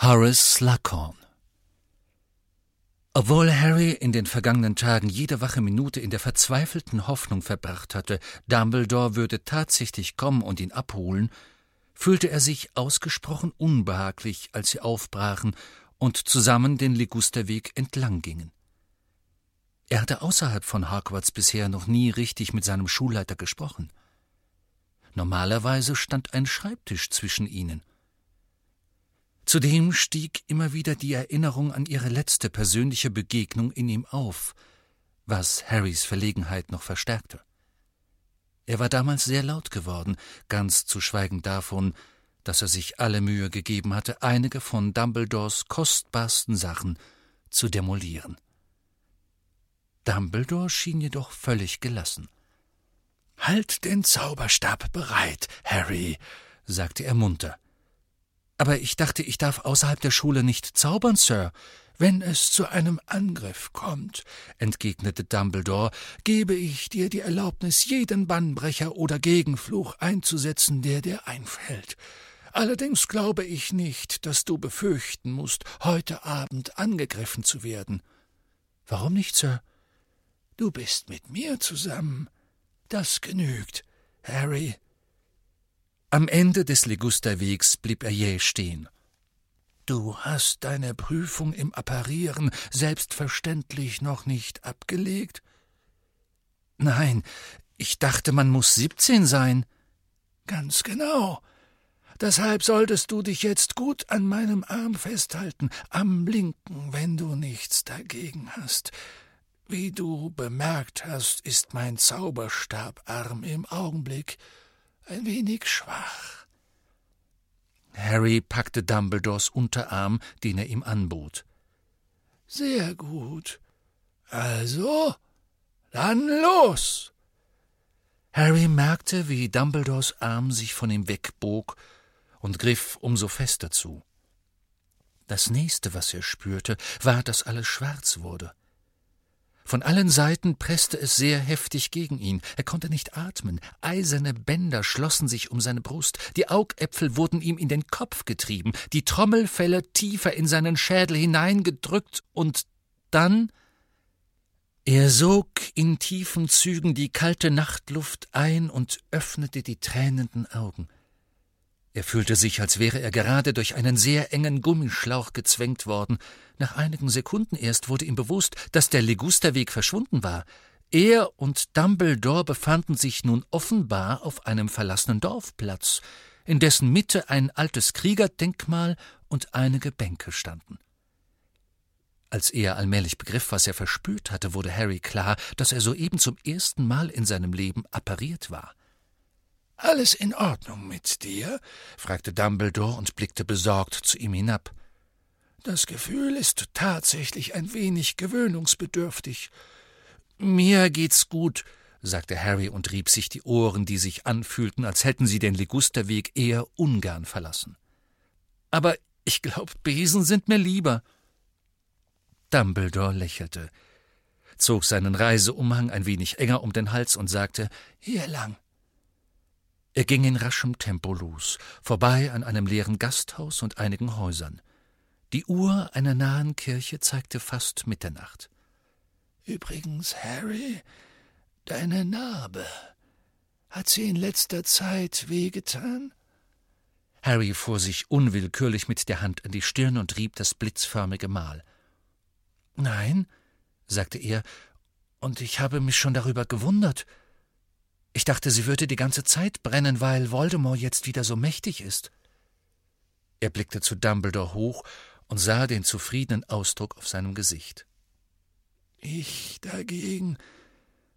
Horace Slughorn Obwohl Harry in den vergangenen Tagen jede wache Minute in der verzweifelten Hoffnung verbracht hatte, Dumbledore würde tatsächlich kommen und ihn abholen, fühlte er sich ausgesprochen unbehaglich, als sie aufbrachen und zusammen den Ligusterweg entlang gingen. Er hatte außerhalb von Hogwarts bisher noch nie richtig mit seinem Schulleiter gesprochen. Normalerweise stand ein Schreibtisch zwischen ihnen. Zudem stieg immer wieder die Erinnerung an ihre letzte persönliche Begegnung in ihm auf, was Harrys Verlegenheit noch verstärkte. Er war damals sehr laut geworden, ganz zu schweigen davon, dass er sich alle Mühe gegeben hatte, einige von Dumbledores kostbarsten Sachen zu demolieren. Dumbledore schien jedoch völlig gelassen. Halt den Zauberstab bereit, Harry, sagte er munter. Aber ich dachte, ich darf außerhalb der Schule nicht zaubern, Sir. Wenn es zu einem Angriff kommt, entgegnete Dumbledore, gebe ich dir die Erlaubnis, jeden Bannbrecher oder Gegenfluch einzusetzen, der dir einfällt. Allerdings glaube ich nicht, dass du befürchten musst, heute Abend angegriffen zu werden. Warum nicht, Sir? Du bist mit mir zusammen. Das genügt, Harry. Am Ende des Ligusterwegs blieb er jäh stehen. Du hast deine Prüfung im Apparieren selbstverständlich noch nicht abgelegt? Nein, ich dachte, man muss siebzehn sein. Ganz genau. Deshalb solltest du dich jetzt gut an meinem Arm festhalten, am linken, wenn du nichts dagegen hast. Wie du bemerkt hast, ist mein Zauberstabarm im Augenblick ein wenig schwach. Harry packte Dumbledores Unterarm, den er ihm anbot. Sehr gut. Also, dann los! Harry merkte, wie Dumbledores Arm sich von ihm wegbog und griff umso fester zu. Das nächste, was er spürte, war, dass alles schwarz wurde. Von allen Seiten presste es sehr heftig gegen ihn. Er konnte nicht atmen. Eiserne Bänder schlossen sich um seine Brust. Die Augäpfel wurden ihm in den Kopf getrieben, die Trommelfelle tiefer in seinen Schädel hineingedrückt und dann er sog in tiefen Zügen die kalte Nachtluft ein und öffnete die tränenden Augen. Er fühlte sich, als wäre er gerade durch einen sehr engen Gummischlauch gezwängt worden. Nach einigen Sekunden erst wurde ihm bewusst, dass der Ligusterweg verschwunden war. Er und Dumbledore befanden sich nun offenbar auf einem verlassenen Dorfplatz, in dessen Mitte ein altes Kriegerdenkmal und einige Bänke standen. Als er allmählich begriff, was er verspürt hatte, wurde Harry klar, dass er soeben zum ersten Mal in seinem Leben appariert war. Alles in Ordnung mit dir? fragte Dumbledore und blickte besorgt zu ihm hinab. Das Gefühl ist tatsächlich ein wenig gewöhnungsbedürftig. Mir geht's gut, sagte Harry und rieb sich die Ohren, die sich anfühlten, als hätten sie den Ligusterweg eher ungern verlassen. Aber ich glaub, Besen sind mir lieber. Dumbledore lächelte, zog seinen Reiseumhang ein wenig enger um den Hals und sagte Hier lang. Er ging in raschem Tempo los, vorbei an einem leeren Gasthaus und einigen Häusern. Die Uhr einer nahen Kirche zeigte fast Mitternacht. Übrigens, Harry, deine Narbe. Hat sie in letzter Zeit wehgetan? Harry fuhr sich unwillkürlich mit der Hand an die Stirn und rieb das blitzförmige Mal. Nein, sagte er, und ich habe mich schon darüber gewundert. Ich dachte, sie würde die ganze Zeit brennen, weil Voldemort jetzt wieder so mächtig ist. Er blickte zu Dumbledore hoch und sah den zufriedenen Ausdruck auf seinem Gesicht. Ich dagegen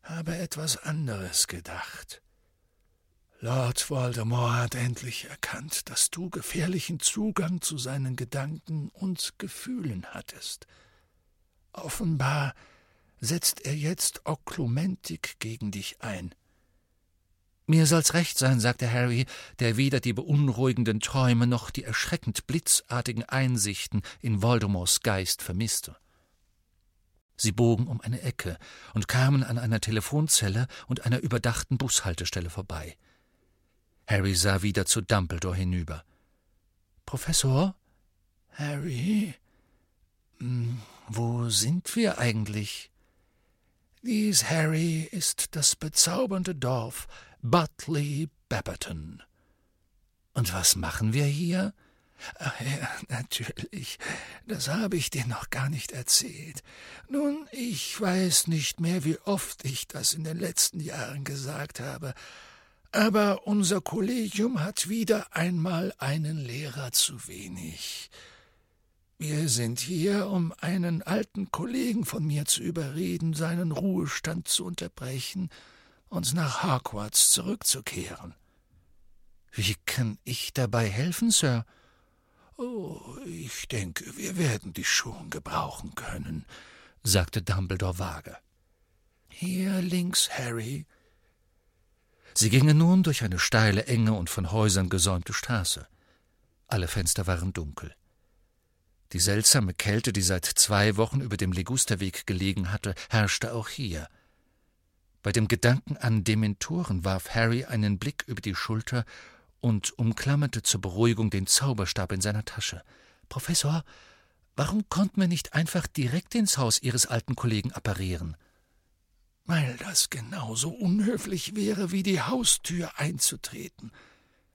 habe etwas anderes gedacht. Lord Voldemort hat endlich erkannt, dass du gefährlichen Zugang zu seinen Gedanken und Gefühlen hattest. Offenbar setzt er jetzt Oklumentik gegen dich ein. Mir soll's recht sein, sagte Harry, der weder die beunruhigenden Träume noch die erschreckend blitzartigen Einsichten in Voldemorts Geist vermisste. Sie bogen um eine Ecke und kamen an einer Telefonzelle und einer überdachten Bushaltestelle vorbei. Harry sah wieder zu Dumbledore hinüber. Professor? Harry? Hm, wo sind wir eigentlich? Dies, Harry, ist das bezaubernde Dorf Butley Bapperton. Und was machen wir hier? Ach ja, natürlich. Das habe ich dir noch gar nicht erzählt. Nun, ich weiß nicht mehr, wie oft ich das in den letzten Jahren gesagt habe, aber unser Kollegium hat wieder einmal einen Lehrer zu wenig. Wir sind hier, um einen alten Kollegen von mir zu überreden, seinen Ruhestand zu unterbrechen und nach Hogwarts zurückzukehren. Wie kann ich dabei helfen, Sir? Oh, ich denke, wir werden dich schon gebrauchen können, sagte Dumbledore vage. Hier links, Harry. Sie gingen nun durch eine steile, enge und von Häusern gesäumte Straße. Alle Fenster waren dunkel. Die seltsame Kälte, die seit zwei Wochen über dem Legusterweg gelegen hatte, herrschte auch hier. Bei dem Gedanken an Dementoren warf Harry einen Blick über die Schulter und umklammerte zur Beruhigung den Zauberstab in seiner Tasche. Professor, warum konnten wir nicht einfach direkt ins Haus Ihres alten Kollegen apparieren? Weil das genauso unhöflich wäre, wie die Haustür einzutreten.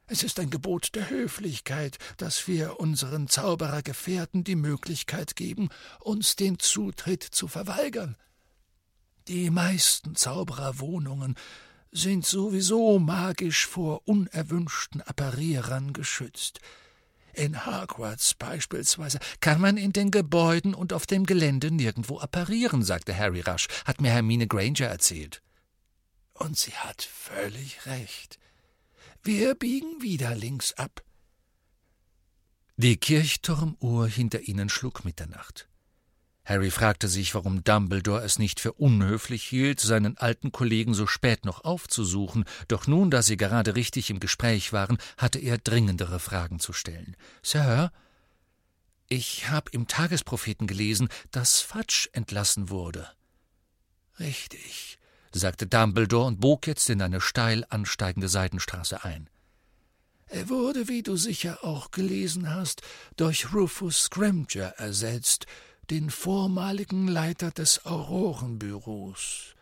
Es ist ein Gebot der Höflichkeit, dass wir unseren Zauberergefährten die Möglichkeit geben, uns den Zutritt zu verweigern. Die meisten Zaubererwohnungen sind sowieso magisch vor unerwünschten Apparierern geschützt. In Hogwarts beispielsweise kann man in den Gebäuden und auf dem Gelände nirgendwo apparieren, sagte Harry rasch, hat mir Hermine Granger erzählt. Und sie hat völlig recht. Wir biegen wieder links ab. Die Kirchturmuhr hinter ihnen schlug Mitternacht. Harry fragte sich, warum Dumbledore es nicht für unhöflich hielt, seinen alten Kollegen so spät noch aufzusuchen, doch nun, da sie gerade richtig im Gespräch waren, hatte er dringendere Fragen zu stellen. Sir, ich habe im Tagespropheten gelesen, dass Fudge entlassen wurde. Richtig, sagte Dumbledore und bog jetzt in eine steil ansteigende Seitenstraße ein. Er wurde, wie du sicher auch gelesen hast, durch Rufus Scrimger ersetzt, den vormaligen Leiter des Aurorenbüros.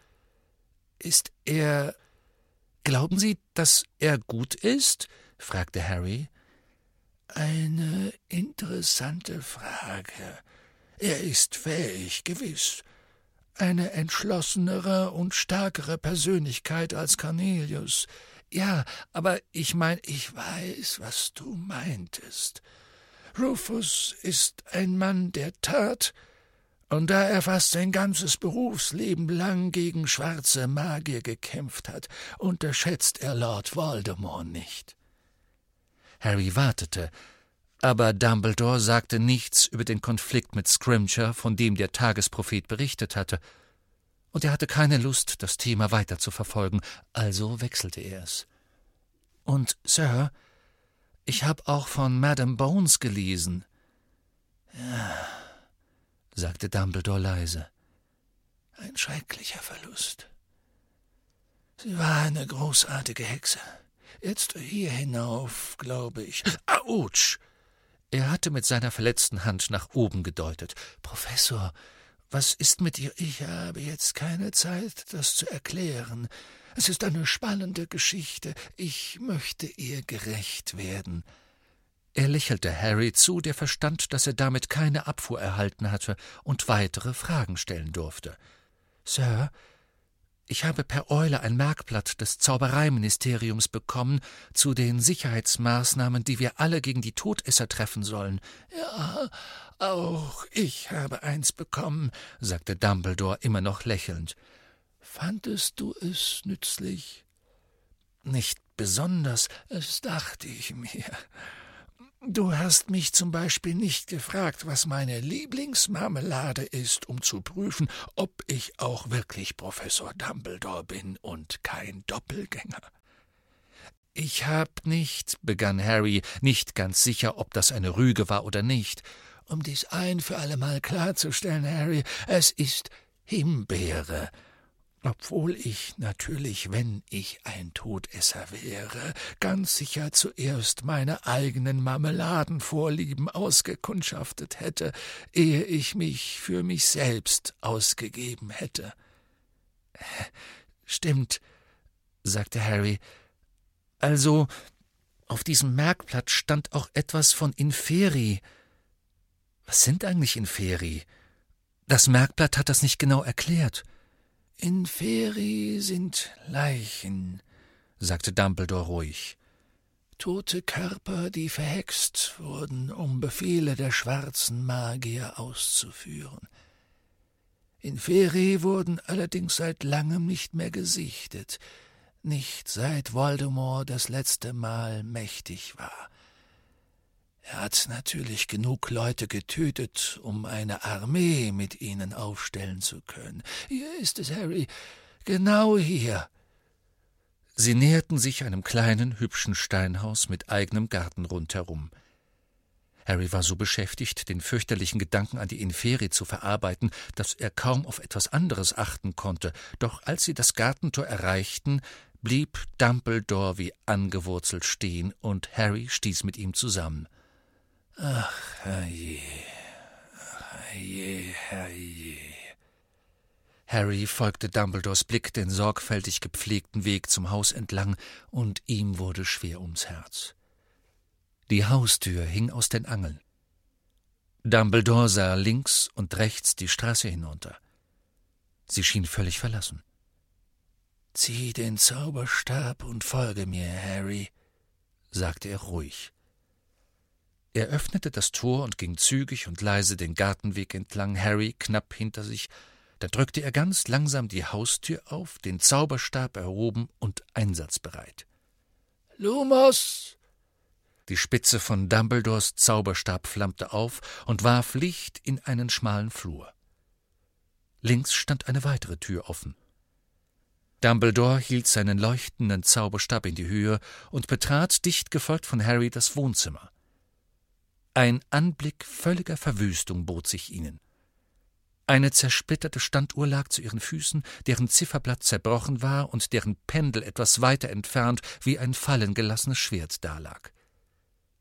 Ist er. Glauben Sie, dass er gut ist? fragte Harry. Eine interessante Frage. Er ist fähig, gewiss. Eine entschlossenere und stärkere Persönlichkeit als Cornelius. Ja, aber ich mein, ich weiß, was du meintest. Rufus ist ein Mann der Tat, und da er fast sein ganzes Berufsleben lang gegen schwarze Magier gekämpft hat, unterschätzt er Lord Voldemort nicht. Harry wartete, aber Dumbledore sagte nichts über den Konflikt mit Scrimcher, von dem der Tagesprophet berichtet hatte, und er hatte keine Lust, das Thema weiter zu verfolgen, also wechselte er es. Und, Sir, ich habe auch von Madame Bones gelesen. Ja, sagte Dumbledore leise. Ein schrecklicher Verlust. Sie war eine großartige Hexe. Jetzt hier hinauf, glaube ich. Autsch! Er hatte mit seiner verletzten Hand nach oben gedeutet. Professor, was ist mit ihr? Ich habe jetzt keine Zeit, das zu erklären. Es ist eine spannende Geschichte. Ich möchte ihr gerecht werden. Er lächelte Harry zu, der verstand, dass er damit keine Abfuhr erhalten hatte und weitere Fragen stellen durfte. Sir, ich habe per Eule ein Merkblatt des Zaubereiministeriums bekommen zu den Sicherheitsmaßnahmen, die wir alle gegen die Todesser treffen sollen. Ja, auch ich habe eins bekommen, sagte Dumbledore immer noch lächelnd. Fandest du es nützlich? Nicht besonders, es dachte ich mir. Du hast mich zum Beispiel nicht gefragt, was meine Lieblingsmarmelade ist, um zu prüfen, ob ich auch wirklich Professor Dumbledore bin und kein Doppelgänger. Ich hab nicht, begann Harry, nicht ganz sicher, ob das eine Rüge war oder nicht. Um dies ein für allemal klarzustellen, Harry, es ist Himbeere. Obwohl ich natürlich, wenn ich ein Todesser wäre, ganz sicher zuerst meine eigenen Marmeladenvorlieben ausgekundschaftet hätte, ehe ich mich für mich selbst ausgegeben hätte. Stimmt, sagte Harry. Also, auf diesem Merkblatt stand auch etwas von Inferi. Was sind eigentlich Inferi? Das Merkblatt hat das nicht genau erklärt. Inferi sind Leichen, sagte Dumbledore ruhig. Tote Körper, die verhext wurden, um Befehle der schwarzen Magier auszuführen. Inferi wurden allerdings seit langem nicht mehr gesichtet, nicht seit Voldemort das letzte Mal mächtig war. Er hat natürlich genug Leute getötet, um eine Armee mit ihnen aufstellen zu können. Hier ist es, Harry, genau hier. Sie näherten sich einem kleinen, hübschen Steinhaus mit eigenem Garten rundherum. Harry war so beschäftigt, den fürchterlichen Gedanken an die Inferi zu verarbeiten, dass er kaum auf etwas anderes achten konnte, doch als sie das Gartentor erreichten, blieb Dumbledore wie angewurzelt stehen, und Harry stieß mit ihm zusammen. Ach, herrje, herrje, herrje. Harry folgte Dumbledores Blick den sorgfältig gepflegten Weg zum Haus entlang, und ihm wurde schwer ums Herz. Die Haustür hing aus den Angeln. Dumbledore sah links und rechts die Straße hinunter. Sie schien völlig verlassen. Zieh den Zauberstab und folge mir, Harry, sagte er ruhig. Er öffnete das Tor und ging zügig und leise den Gartenweg entlang, Harry knapp hinter sich. Da drückte er ganz langsam die Haustür auf, den Zauberstab erhoben und einsatzbereit. Lumos! Die Spitze von Dumbledores Zauberstab flammte auf und warf Licht in einen schmalen Flur. Links stand eine weitere Tür offen. Dumbledore hielt seinen leuchtenden Zauberstab in die Höhe und betrat, dicht gefolgt von Harry, das Wohnzimmer. Ein Anblick völliger Verwüstung bot sich ihnen. Eine zersplitterte Standuhr lag zu ihren Füßen, deren Zifferblatt zerbrochen war und deren Pendel etwas weiter entfernt wie ein fallengelassenes Schwert dalag.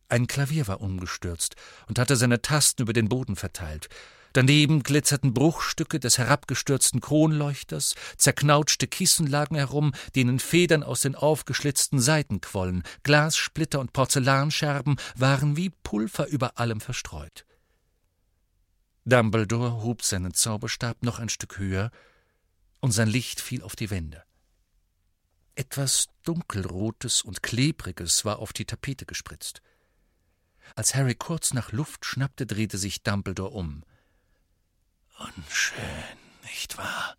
Ein Klavier war umgestürzt und hatte seine Tasten über den Boden verteilt. Daneben glitzerten Bruchstücke des herabgestürzten Kronleuchters, zerknautschte Kissen lagen herum, denen Federn aus den aufgeschlitzten Seiten quollen, Glassplitter und Porzellanscherben waren wie Pulver über allem verstreut. Dumbledore hob seinen Zauberstab noch ein Stück höher, und sein Licht fiel auf die Wände. Etwas Dunkelrotes und Klebriges war auf die Tapete gespritzt. Als Harry kurz nach Luft schnappte, drehte sich Dumbledore um. Unschön, nicht wahr?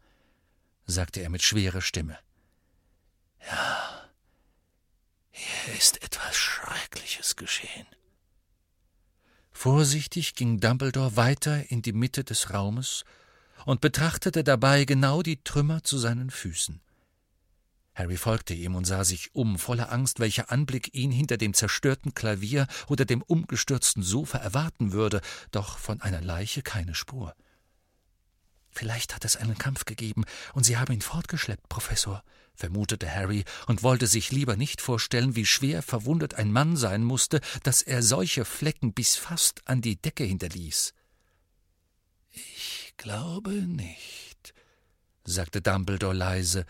sagte er mit schwerer Stimme. Ja, hier ist etwas Schreckliches geschehen. Vorsichtig ging Dumbledore weiter in die Mitte des Raumes und betrachtete dabei genau die Trümmer zu seinen Füßen. Harry folgte ihm und sah sich um, voller Angst, welcher Anblick ihn hinter dem zerstörten Klavier oder dem umgestürzten Sofa erwarten würde, doch von einer Leiche keine Spur. Vielleicht hat es einen Kampf gegeben, und Sie haben ihn fortgeschleppt, Professor, vermutete Harry und wollte sich lieber nicht vorstellen, wie schwer verwundet ein Mann sein musste, dass er solche Flecken bis fast an die Decke hinterließ. Ich glaube nicht, sagte Dumbledore leise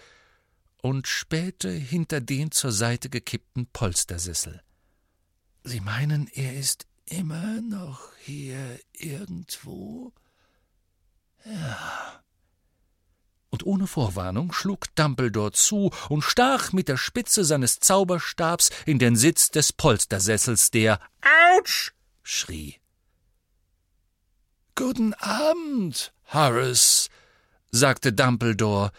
und spähte hinter den zur Seite gekippten Polstersessel. Sie meinen, er ist immer noch hier irgendwo? Ja. Und ohne Vorwarnung schlug Dumbledore zu und stach mit der Spitze seines Zauberstabs in den Sitz des Polstersessels, der Autsch! schrie. Guten Abend, Harris, sagte Dumbledore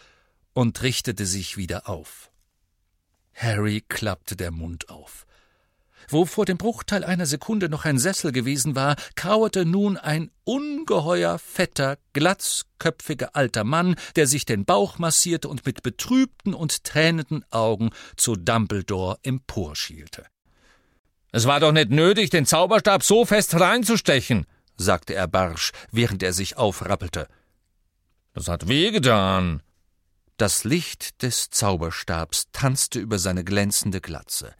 und richtete sich wieder auf. Harry klappte der Mund auf. Wo vor dem Bruchteil einer Sekunde noch ein Sessel gewesen war, kauerte nun ein ungeheuer fetter, glatzköpfiger alter Mann, der sich den Bauch massierte und mit betrübten und tränenden Augen zu Dumbledore emporschielte. Es war doch nicht nötig, den Zauberstab so fest reinzustechen, sagte er barsch, während er sich aufrappelte. Das hat wehgetan. Das Licht des Zauberstabs tanzte über seine glänzende Glatze,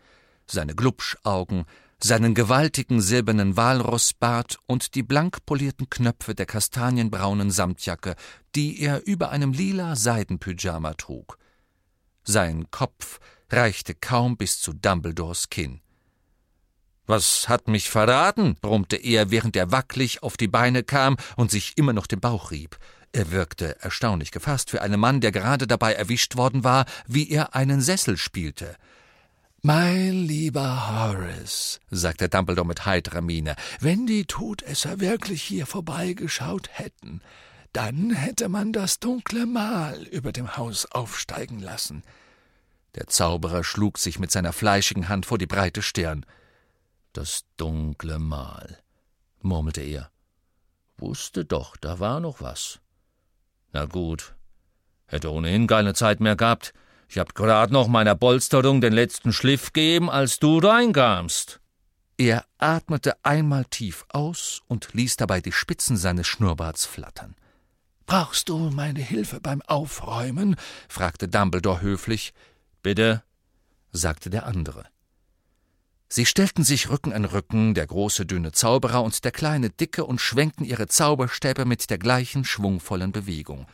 seine Glubschaugen, seinen gewaltigen silbernen Walrossbart und die blank polierten Knöpfe der kastanienbraunen Samtjacke, die er über einem lila Seidenpyjama trug. Sein Kopf reichte kaum bis zu Dumbledores Kinn. Was hat mich verraten? brummte er, während er wackelig auf die Beine kam und sich immer noch den Bauch rieb. Er wirkte erstaunlich gefasst für einen Mann, der gerade dabei erwischt worden war, wie er einen Sessel spielte. Mein lieber Horace, sagte Dumbledore mit heiterer Miene, wenn die Todesser wirklich hier vorbeigeschaut hätten, dann hätte man das dunkle Mal über dem Haus aufsteigen lassen. Der Zauberer schlug sich mit seiner fleischigen Hand vor die breite Stirn. Das dunkle Mal, murmelte er. Wusste doch, da war noch was. Na gut, hätte ohnehin keine Zeit mehr gehabt. Ich hab grad noch meiner Bolsterung den letzten Schliff gegeben, als du reinkamst. Er atmete einmal tief aus und ließ dabei die Spitzen seines Schnurrbarts flattern. Brauchst du meine Hilfe beim Aufräumen? fragte Dumbledore höflich. Bitte, sagte der andere. Sie stellten sich Rücken an Rücken, der große dünne Zauberer und der kleine Dicke, und schwenkten ihre Zauberstäbe mit der gleichen schwungvollen Bewegung.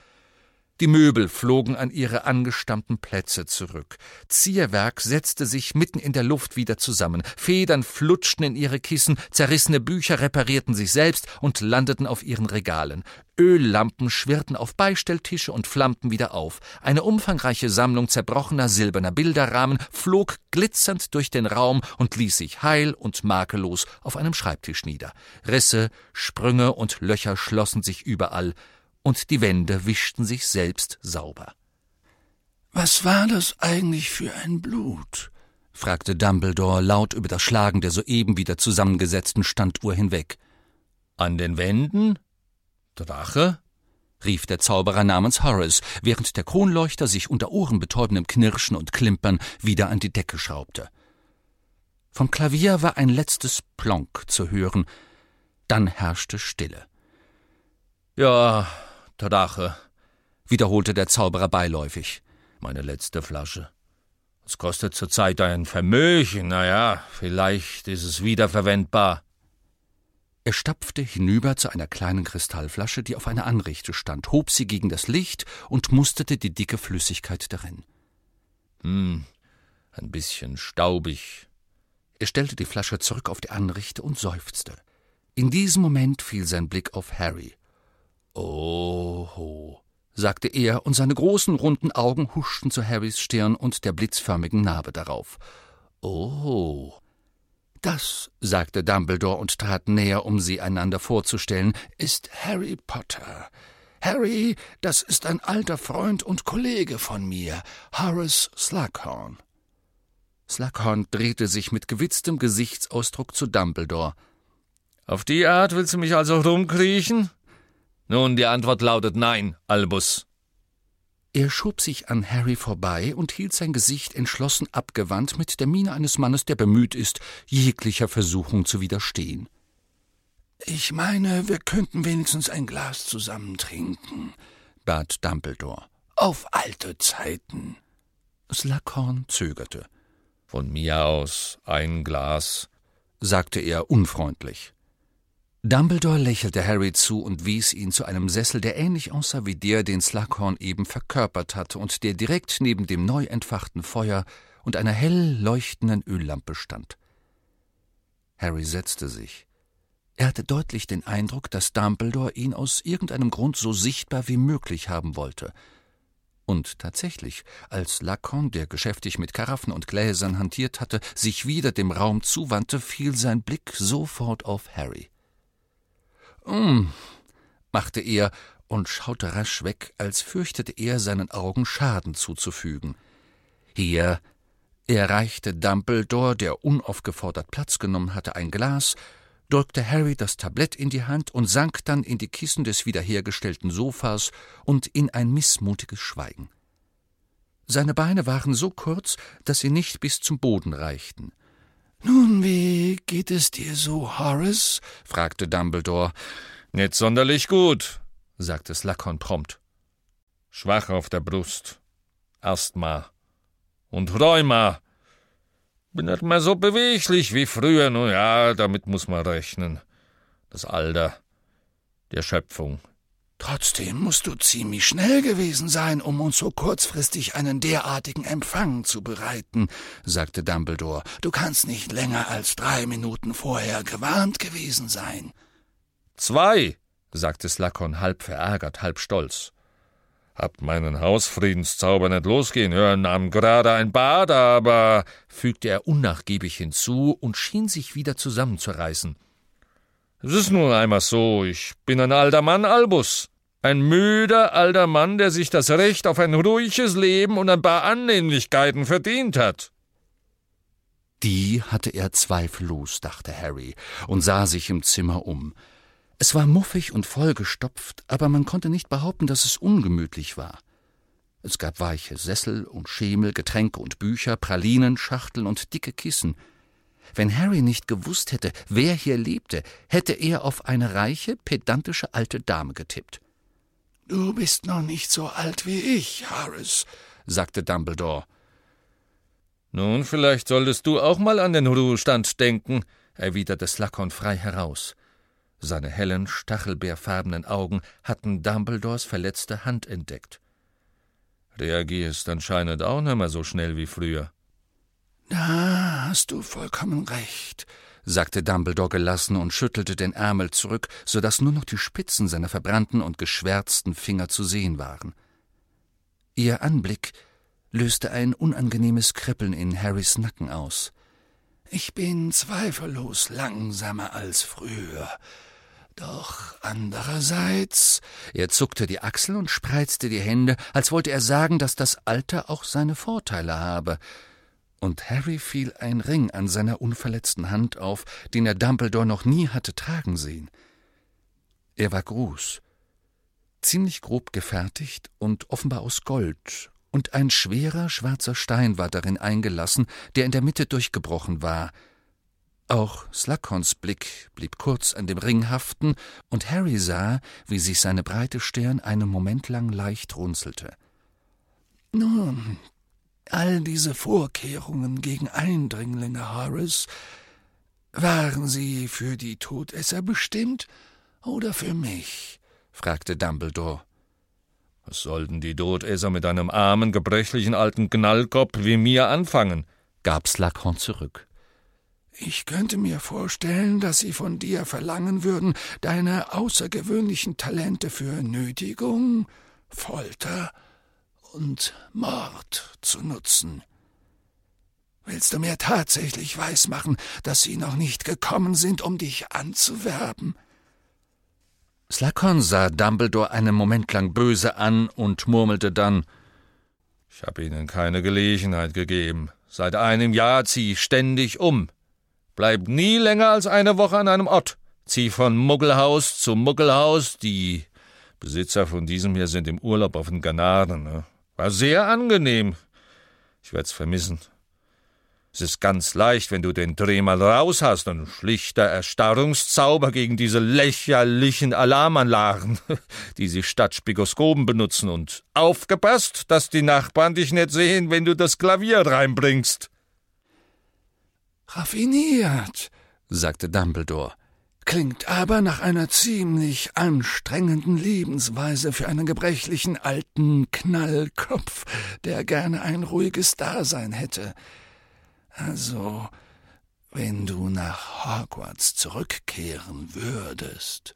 Die Möbel flogen an ihre angestammten Plätze zurück. Zierwerk setzte sich mitten in der Luft wieder zusammen. Federn flutschten in ihre Kissen, zerrissene Bücher reparierten sich selbst und landeten auf ihren Regalen. Öllampen schwirrten auf Beistelltische und flammten wieder auf. Eine umfangreiche Sammlung zerbrochener silberner Bilderrahmen flog glitzernd durch den Raum und ließ sich heil und makellos auf einem Schreibtisch nieder. Risse, Sprünge und Löcher schlossen sich überall und die Wände wischten sich selbst sauber. Was war das eigentlich für ein Blut? fragte Dumbledore laut über das Schlagen der soeben wieder zusammengesetzten Standuhr hinweg. An den Wänden? Drache? rief der Zauberer namens Horace, während der Kronleuchter sich unter ohrenbetäubendem Knirschen und Klimpern wieder an die Decke schraubte. Vom Klavier war ein letztes Plonk zu hören, dann herrschte Stille. Ja, Drache, wiederholte der Zauberer beiläufig. Meine letzte Flasche. Es kostet zurzeit ein Vermögen, na ja, vielleicht ist es wiederverwendbar. Er stapfte hinüber zu einer kleinen Kristallflasche, die auf einer Anrichte stand, hob sie gegen das Licht und musterte die dicke Flüssigkeit darin. Hm, ein bisschen staubig. Er stellte die Flasche zurück auf die Anrichte und seufzte. In diesem Moment fiel sein Blick auf Harry. Oho, sagte er, und seine großen runden Augen huschten zu Harrys Stirn und der blitzförmigen Narbe darauf. Oh. Das, sagte Dumbledore und trat näher, um sie einander vorzustellen, ist Harry Potter. Harry, das ist ein alter Freund und Kollege von mir, Horace Slughorn. Slughorn drehte sich mit gewitztem Gesichtsausdruck zu Dumbledore. Auf die Art willst du mich also rumkriechen? Nun, die Antwort lautet nein, Albus. Er schob sich an Harry vorbei und hielt sein Gesicht entschlossen abgewandt mit der Miene eines Mannes, der bemüht ist, jeglicher Versuchung zu widerstehen. Ich meine, wir könnten wenigstens ein Glas zusammen trinken, bat Dumbledore. Auf alte Zeiten. Slughorn zögerte. Von mir aus ein Glas, sagte er unfreundlich. Dumbledore lächelte Harry zu und wies ihn zu einem Sessel, der ähnlich aussah wie der, den Slughorn eben verkörpert hatte und der direkt neben dem neu entfachten Feuer und einer hell leuchtenden Öllampe stand. Harry setzte sich. Er hatte deutlich den Eindruck, dass Dumbledore ihn aus irgendeinem Grund so sichtbar wie möglich haben wollte. Und tatsächlich, als Lacon, der geschäftig mit Karaffen und Gläsern hantiert hatte, sich wieder dem Raum zuwandte, fiel sein Blick sofort auf Harry. Hm, machte er und schaute rasch weg, als fürchtete er, seinen Augen Schaden zuzufügen. Hier, er reichte Dumbledore, der unaufgefordert Platz genommen hatte, ein Glas, drückte Harry das Tablett in die Hand und sank dann in die Kissen des wiederhergestellten Sofas und in ein missmutiges Schweigen. Seine Beine waren so kurz, dass sie nicht bis zum Boden reichten. Nun, wie geht es dir so, Horace? fragte Dumbledore. Nicht sonderlich gut, sagte Slughorn prompt. Schwach auf der Brust, Asthma und Rheuma. Bin nicht mehr so beweglich wie früher, nun ja, damit muss man rechnen. Das Alter der Schöpfung. Trotzdem musst du ziemlich schnell gewesen sein, um uns so kurzfristig einen derartigen Empfang zu bereiten, sagte Dumbledore. Du kannst nicht länger als drei Minuten vorher gewarnt gewesen sein. Zwei, sagte Slakon halb verärgert, halb stolz. Habt meinen Hausfriedenszauber nicht losgehen hören, nahm gerade ein Bad, aber, fügte er unnachgiebig hinzu und schien sich wieder zusammenzureißen. Es ist nun einmal so, ich bin ein alter Mann, Albus. Ein müder alter Mann, der sich das Recht auf ein ruhiges Leben und ein paar Annehmlichkeiten verdient hat. Die hatte er zweifellos, dachte Harry und sah sich im Zimmer um. Es war muffig und vollgestopft, aber man konnte nicht behaupten, dass es ungemütlich war. Es gab weiche Sessel und Schemel, Getränke und Bücher, Pralinen, Schachteln und dicke Kissen. Wenn Harry nicht gewusst hätte, wer hier lebte, hätte er auf eine reiche, pedantische alte Dame getippt. Du bist noch nicht so alt wie ich, Harris, sagte Dumbledore. Nun, vielleicht solltest du auch mal an den Ruhestand denken, erwiderte Slughorn frei heraus. Seine hellen, stachelbeerfarbenen Augen hatten Dumbledores verletzte Hand entdeckt. Reagierst anscheinend auch nicht mehr so schnell wie früher. Da hast du vollkommen recht, sagte Dumbledore gelassen und schüttelte den Ärmel zurück, so dass nur noch die Spitzen seiner verbrannten und geschwärzten Finger zu sehen waren. Ihr Anblick löste ein unangenehmes Kribbeln in Harrys Nacken aus. Ich bin zweifellos langsamer als früher. Doch andererseits. Er zuckte die Achsel und spreizte die Hände, als wollte er sagen, dass das Alter auch seine Vorteile habe und Harry fiel ein Ring an seiner unverletzten Hand auf, den er Dumbledore noch nie hatte tragen sehen. Er war groß, ziemlich grob gefertigt und offenbar aus Gold, und ein schwerer schwarzer Stein war darin eingelassen, der in der Mitte durchgebrochen war. Auch Slughorns Blick blieb kurz an dem Ring haften, und Harry sah, wie sich seine breite Stirn einen Moment lang leicht runzelte. Nun, all diese Vorkehrungen gegen Eindringlinge, Horace, waren sie für die Todesser bestimmt oder für mich? fragte Dumbledore. Was sollten die Todesser mit einem armen, gebrechlichen alten Knallkopf wie mir anfangen? gab Slughorn zurück. Ich könnte mir vorstellen, dass sie von dir verlangen würden, deine außergewöhnlichen Talente für Nötigung, Folter und Mord zu nutzen. Willst du mir tatsächlich weismachen, dass sie noch nicht gekommen sind, um dich anzuwerben? Slughorn sah Dumbledore einen Moment lang böse an und murmelte dann Ich habe Ihnen keine Gelegenheit gegeben. Seit einem Jahr zieh ich ständig um. Bleib nie länger als eine Woche an einem Ort. Zieh von Muggelhaus zu Muggelhaus. Die Besitzer von diesem hier sind im Urlaub auf den Kanaren. Ne? War sehr angenehm. Ich werd's vermissen. Es ist ganz leicht, wenn du den Dreh mal raus hast, ein schlichter Erstarrungszauber gegen diese lächerlichen Alarmanlagen, die sie statt Spigoskopen benutzen und aufgepasst, dass die Nachbarn dich nicht sehen, wenn du das Klavier reinbringst. Raffiniert, sagte Dumbledore. Klingt aber nach einer ziemlich anstrengenden Lebensweise für einen gebrechlichen alten Knallkopf, der gerne ein ruhiges Dasein hätte. Also, wenn du nach Hogwarts zurückkehren würdest.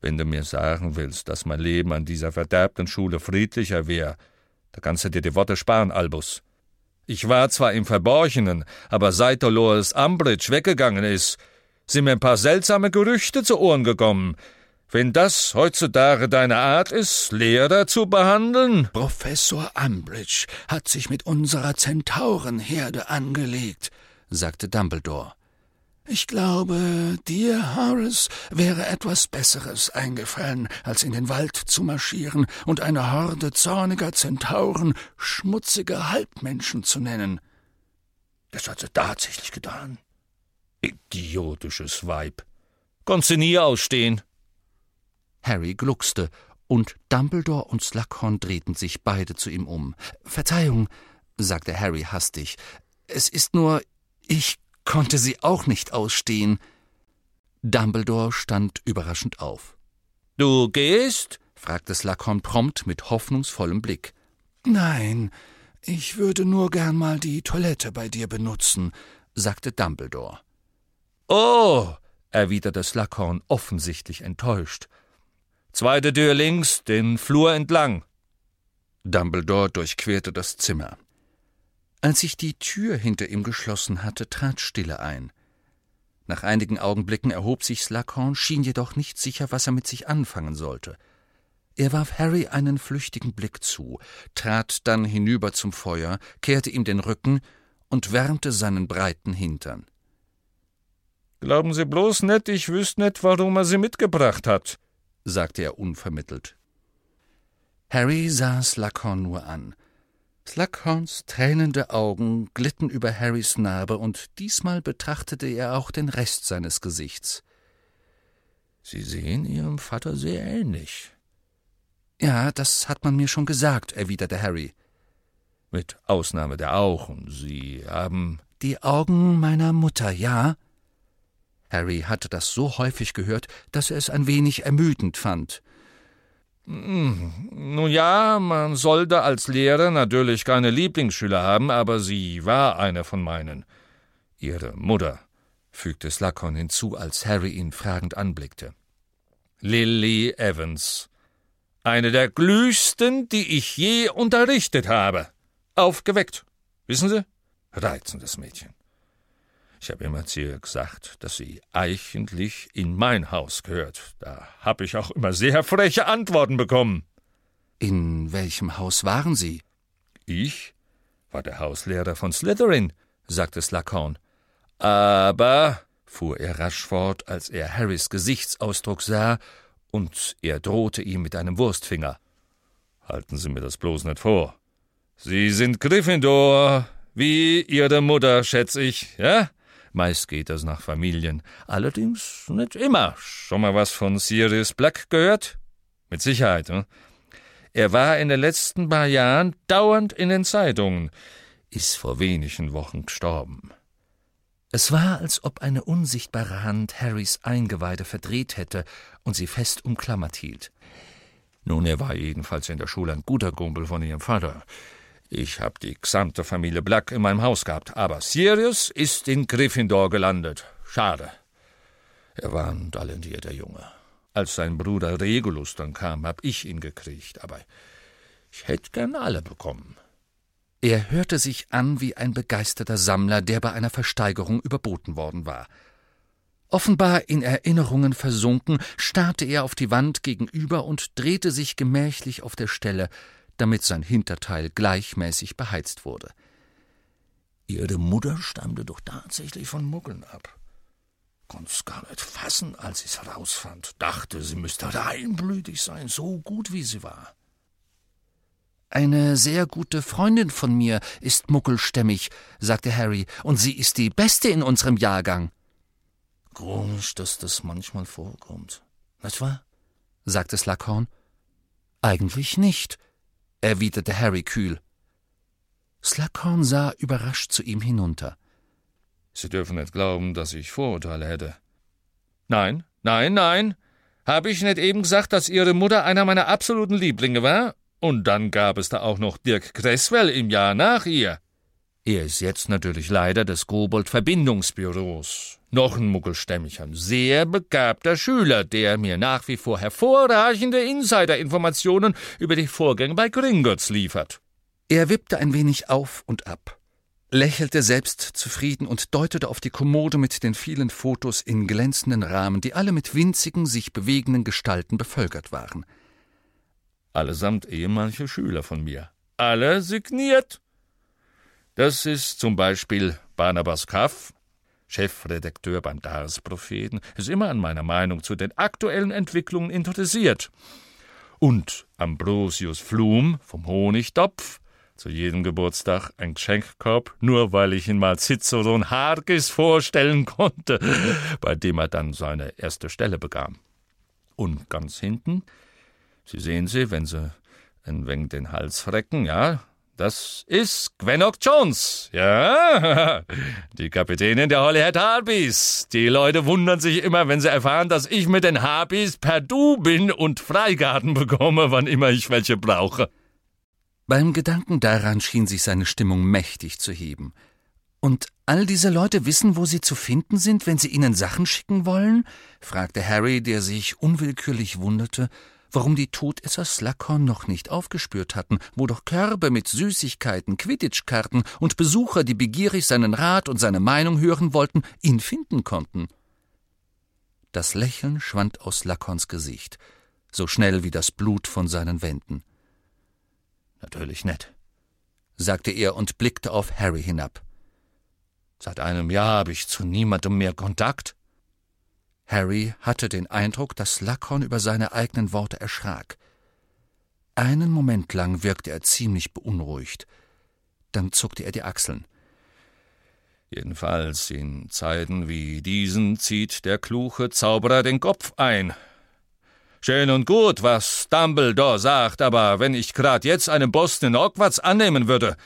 Wenn du mir sagen willst, dass mein Leben an dieser verderbten Schule friedlicher wäre, da kannst du dir die Worte sparen, Albus. Ich war zwar im Verborgenen, aber seit Dolores Umbridge weggegangen ist, sind mir ein paar seltsame Gerüchte zu Ohren gekommen. Wenn das heutzutage deine Art ist, Lehrer zu behandeln? Professor Umbridge hat sich mit unserer Zentaurenherde angelegt, sagte Dumbledore. Ich glaube, dir, Horace, wäre etwas Besseres eingefallen, als in den Wald zu marschieren und eine Horde zorniger Zentauren schmutzige Halbmenschen zu nennen. Das hat sie tatsächlich getan. Idiotisches Weib. Konntest du nie ausstehen? Harry gluckste und Dumbledore und Slughorn drehten sich beide zu ihm um. Verzeihung, sagte Harry hastig. Es ist nur, ich konnte sie auch nicht ausstehen. Dumbledore stand überraschend auf. Du gehst? fragte Slughorn prompt mit hoffnungsvollem Blick. Nein, ich würde nur gern mal die Toilette bei dir benutzen, sagte Dumbledore. Oh, erwiderte Slughorn offensichtlich enttäuscht. Zweite Tür links, den Flur entlang. Dumbledore durchquerte das Zimmer. Als sich die Tür hinter ihm geschlossen hatte, trat Stille ein. Nach einigen Augenblicken erhob sich Slughorn, schien jedoch nicht sicher, was er mit sich anfangen sollte. Er warf Harry einen flüchtigen Blick zu, trat dann hinüber zum Feuer, kehrte ihm den Rücken und wärmte seinen breiten Hintern. Glauben Sie bloß nicht, ich wüsste nicht, warum er sie mitgebracht hat, sagte er unvermittelt. Harry sah Slughorn nur an. Slughorns tränende Augen glitten über Harrys Narbe, und diesmal betrachtete er auch den Rest seines Gesichts. Sie sehen Ihrem Vater sehr ähnlich. Ja, das hat man mir schon gesagt, erwiderte Harry. Mit Ausnahme der Augen. Sie haben. Die Augen meiner Mutter, ja? Harry hatte das so häufig gehört, dass er es ein wenig ermüdend fand. Hm, nun ja, man sollte als Lehrer natürlich keine Lieblingsschüler haben, aber sie war eine von meinen. Ihre Mutter, fügte Slughorn hinzu, als Harry ihn fragend anblickte. Lily Evans. Eine der glühsten, die ich je unterrichtet habe. Aufgeweckt. Wissen Sie? Reizendes Mädchen. Ich habe immer zu ihr gesagt, dass sie eigentlich in mein Haus gehört. Da habe ich auch immer sehr freche Antworten bekommen. In welchem Haus waren Sie? Ich war der Hauslehrer von Slytherin, sagte Slughorn. Aber, fuhr er rasch fort, als er Harrys Gesichtsausdruck sah, und er drohte ihm mit einem Wurstfinger. Halten Sie mir das bloß nicht vor. Sie sind Gryffindor, wie Ihre Mutter, schätze ich, ja? Meist geht das nach Familien. Allerdings nicht immer. Schon mal was von Sirius Black gehört? Mit Sicherheit, hm? Er war in den letzten paar Jahren dauernd in den Zeitungen, ist vor wenigen Wochen gestorben. Es war, als ob eine unsichtbare Hand Harrys Eingeweide verdreht hätte und sie fest umklammert hielt. Nun, er war jedenfalls in der Schule ein guter Kumpel von ihrem Vater. Ich hab die gesamte Familie Black in meinem Haus gehabt, aber Sirius ist in Gryffindor gelandet. Schade. Er war ein talentierter Junge. Als sein Bruder Regulus dann kam, hab ich ihn gekriegt, aber ich hätte gern alle bekommen. Er hörte sich an wie ein begeisterter Sammler, der bei einer Versteigerung überboten worden war. Offenbar in Erinnerungen versunken, starrte er auf die Wand gegenüber und drehte sich gemächlich auf der Stelle, damit sein Hinterteil gleichmäßig beheizt wurde. Ihre Mutter stammte doch tatsächlich von Muggeln ab. Konnt's gar nicht fassen, als ich's herausfand. Dachte, sie müsste reinblütig sein, so gut wie sie war. Eine sehr gute Freundin von mir ist muggelstämmig, sagte Harry, und sie ist die beste in unserem Jahrgang. Komisch, dass das manchmal vorkommt. Nicht wahr? sagte Slughorn. Eigentlich nicht, erwiderte Harry kühl. Slughorn sah überrascht zu ihm hinunter. Sie dürfen nicht glauben, dass ich Vorurteile hätte. Nein, nein, nein. Habe ich nicht eben gesagt, dass Ihre Mutter einer meiner absoluten Lieblinge war? Und dann gab es da auch noch Dirk Cresswell im Jahr nach ihr. Er ist jetzt natürlich Leiter des Kobold-Verbindungsbüros. Noch ein Muggelstämmig, ein sehr begabter Schüler, der mir nach wie vor hervorragende Insider-Informationen über die Vorgänge bei Gringotts liefert. Er wippte ein wenig auf und ab, lächelte selbst zufrieden und deutete auf die Kommode mit den vielen Fotos in glänzenden Rahmen, die alle mit winzigen, sich bewegenden Gestalten bevölkert waren. Allesamt ehemalige Schüler von mir. Alle signiert. Das ist zum Beispiel Barnabas Kaff, Chefredakteur beim Tagespropheten, ist immer an meiner Meinung zu den aktuellen Entwicklungen interessiert. Und Ambrosius Flum vom Honigtopf, zu jedem Geburtstag ein Geschenkkorb, nur weil ich ihn mal Ciceron Hargis vorstellen konnte, bei dem er dann seine erste Stelle bekam. Und ganz hinten Sie sehen sie, wenn sie ein wenig den Hals frecken, ja? Das ist Gwennock Jones, ja? Die Kapitänin der Holyhead Harpies. Die Leute wundern sich immer, wenn sie erfahren, dass ich mit den Harpies per Du bin und Freigarten bekomme, wann immer ich welche brauche. Beim Gedanken daran schien sich seine Stimmung mächtig zu heben. Und all diese Leute wissen, wo sie zu finden sind, wenn sie ihnen Sachen schicken wollen? fragte Harry, der sich unwillkürlich wunderte, warum die Todesser Slughorn noch nicht aufgespürt hatten, wo doch Körbe mit Süßigkeiten, Quidditch-Karten und Besucher, die begierig seinen Rat und seine Meinung hören wollten, ihn finden konnten. Das Lächeln schwand aus Slughorns Gesicht, so schnell wie das Blut von seinen Wänden. Natürlich nett, sagte er und blickte auf Harry hinab. Seit einem Jahr habe ich zu niemandem mehr Kontakt. Harry hatte den Eindruck, dass Slughorn über seine eigenen Worte erschrak. Einen Moment lang wirkte er ziemlich beunruhigt. Dann zuckte er die Achseln. Jedenfalls in Zeiten wie diesen zieht der kluge Zauberer den Kopf ein. Schön und gut, was Dumbledore sagt, aber wenn ich grad jetzt einen Posten in Hogwarts annehmen würde,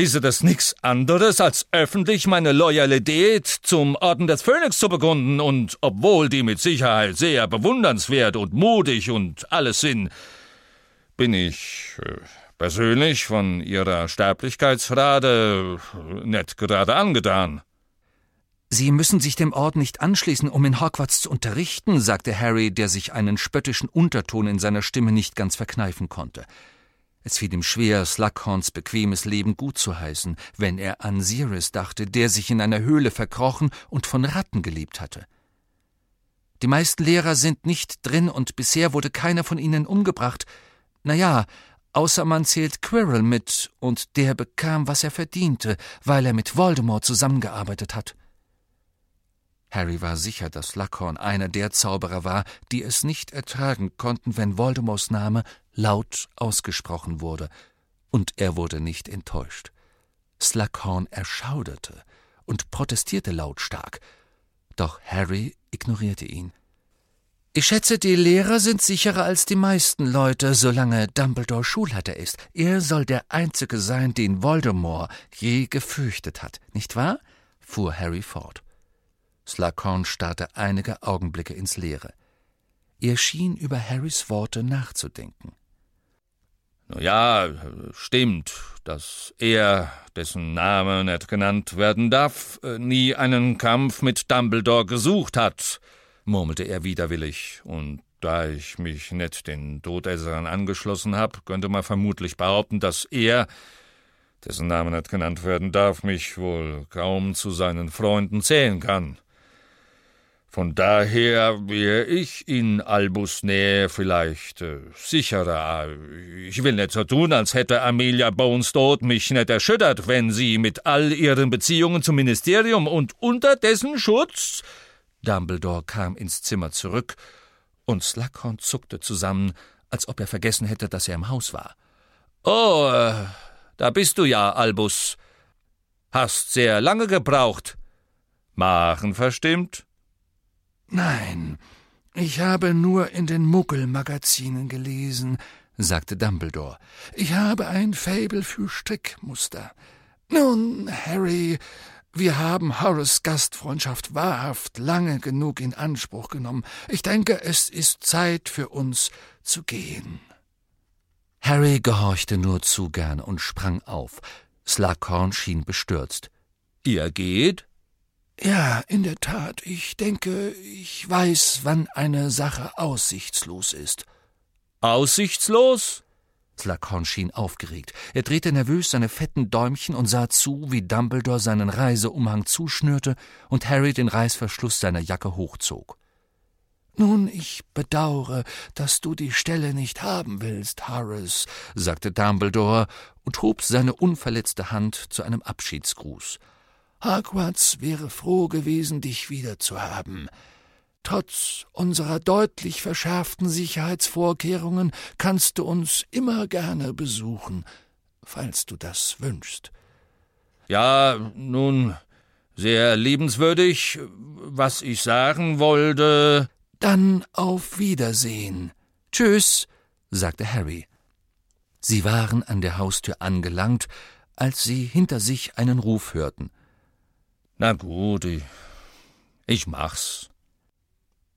hieße das nichts anderes, als öffentlich meine Loyalität zum Orden des Phönix zu bekunden, und obwohl die mit Sicherheit sehr bewundernswert und mutig und alles sind, bin ich äh, persönlich von ihrer Sterblichkeitsrate äh, nicht gerade angetan. Sie müssen sich dem Orden nicht anschließen, um in Hogwarts zu unterrichten, sagte Harry, der sich einen spöttischen Unterton in seiner Stimme nicht ganz verkneifen konnte. Es fiel ihm schwer, Slughorns bequemes Leben gut zu heißen, wenn er an Sirius dachte, der sich in einer Höhle verkrochen und von Ratten gelebt hatte. Die meisten Lehrer sind nicht drin und bisher wurde keiner von ihnen umgebracht. Na ja, außer man zählt Quirrell mit, und der bekam, was er verdiente, weil er mit Voldemort zusammengearbeitet hat. Harry war sicher, dass Slughorn einer der Zauberer war, die es nicht ertragen konnten, wenn Voldemorts Name laut ausgesprochen wurde, und er wurde nicht enttäuscht. Slughorn erschauderte und protestierte lautstark, doch Harry ignorierte ihn. Ich schätze, die Lehrer sind sicherer als die meisten Leute, solange Dumbledore Schulleiter ist. Er soll der Einzige sein, den Voldemort je gefürchtet hat, nicht wahr? fuhr Harry fort. Slughorn starrte einige Augenblicke ins Leere. Er schien über Harrys Worte nachzudenken. Ja, stimmt, dass er, dessen Name nicht genannt werden darf, nie einen Kampf mit Dumbledore gesucht hat, murmelte er widerwillig, und da ich mich nicht den Todessern angeschlossen habe, könnte man vermutlich behaupten, dass er, dessen Name nicht genannt werden darf, mich wohl kaum zu seinen Freunden zählen kann. Von daher wäre ich in Albus Nähe vielleicht äh, sicherer. Ich will nicht so tun, als hätte Amelia Bones Tod mich nicht erschüttert, wenn sie mit all ihren Beziehungen zum Ministerium und unter dessen Schutz. Dumbledore kam ins Zimmer zurück, und Slughorn zuckte zusammen, als ob er vergessen hätte, dass er im Haus war. Oh, äh, da bist du ja, Albus. Hast sehr lange gebraucht. Machen verstimmt? Nein, ich habe nur in den Muggelmagazinen gelesen, sagte Dumbledore. Ich habe ein Fabel für Strickmuster. Nun, Harry, wir haben Horace Gastfreundschaft wahrhaft lange genug in Anspruch genommen. Ich denke, es ist Zeit für uns zu gehen. Harry gehorchte nur zu gern und sprang auf. Slughorn schien bestürzt. Ihr geht? Ja, in der Tat. Ich denke, ich weiß, wann eine Sache aussichtslos ist. Aussichtslos? Slughorn schien aufgeregt. Er drehte nervös seine fetten Däumchen und sah zu, wie Dumbledore seinen Reiseumhang zuschnürte und Harry den Reißverschluss seiner Jacke hochzog. Nun, ich bedaure, dass du die Stelle nicht haben willst, Horace, sagte Dumbledore und hob seine unverletzte Hand zu einem Abschiedsgruß. Hogwarts wäre froh gewesen, dich wiederzuhaben. Trotz unserer deutlich verschärften Sicherheitsvorkehrungen kannst du uns immer gerne besuchen, falls du das wünschst. Ja, nun, sehr liebenswürdig. Was ich sagen wollte. Dann auf Wiedersehen. Tschüss, sagte Harry. Sie waren an der Haustür angelangt, als sie hinter sich einen Ruf hörten. Na gut, ich, ich mach's.